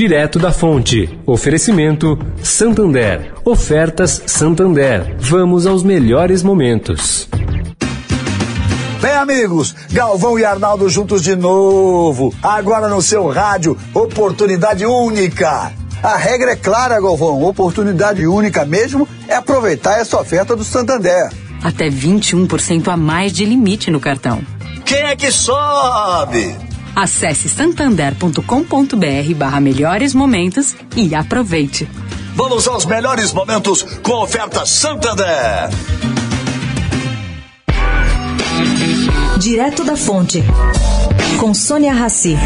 direto da fonte. Oferecimento Santander. Ofertas Santander. Vamos aos melhores momentos. Bem, amigos, Galvão e Arnaldo juntos de novo. Agora no seu rádio, oportunidade única. A regra é clara, Galvão. Oportunidade única mesmo é aproveitar essa oferta do Santander. Até 21% a mais de limite no cartão. Quem é que sobe? Acesse santander.com.br barra melhores momentos e aproveite. Vamos aos melhores momentos com oferta Santander. Direto da Fonte, com Sônia Rassi.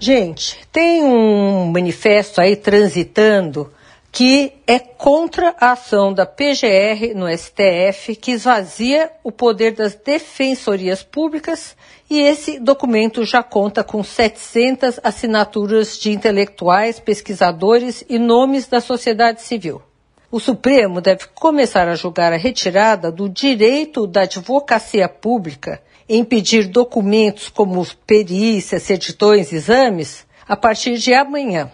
Gente, tem um manifesto aí transitando que é contra a ação da PGR no STF, que esvazia o poder das defensorias públicas, e esse documento já conta com 700 assinaturas de intelectuais, pesquisadores e nomes da sociedade civil. O Supremo deve começar a julgar a retirada do direito da advocacia pública em pedir documentos como perícias, certidões, exames, a partir de amanhã.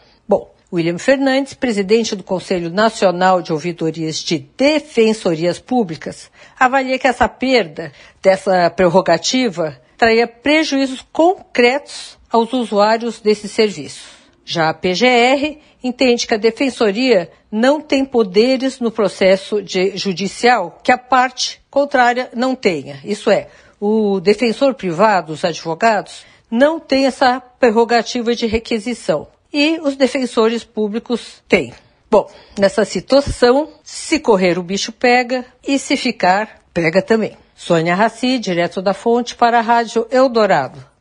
William Fernandes, presidente do Conselho Nacional de Ouvidorias de Defensorias Públicas, avalia que essa perda dessa prerrogativa traria prejuízos concretos aos usuários desse serviço. Já a PGR entende que a defensoria não tem poderes no processo judicial que a parte contrária não tenha. Isso é, o defensor privado, os advogados, não tem essa prerrogativa de requisição e os defensores públicos têm. Bom, nessa situação, se correr o bicho pega e se ficar, pega também. Sônia Raci, direto da fonte para a Rádio Eldorado.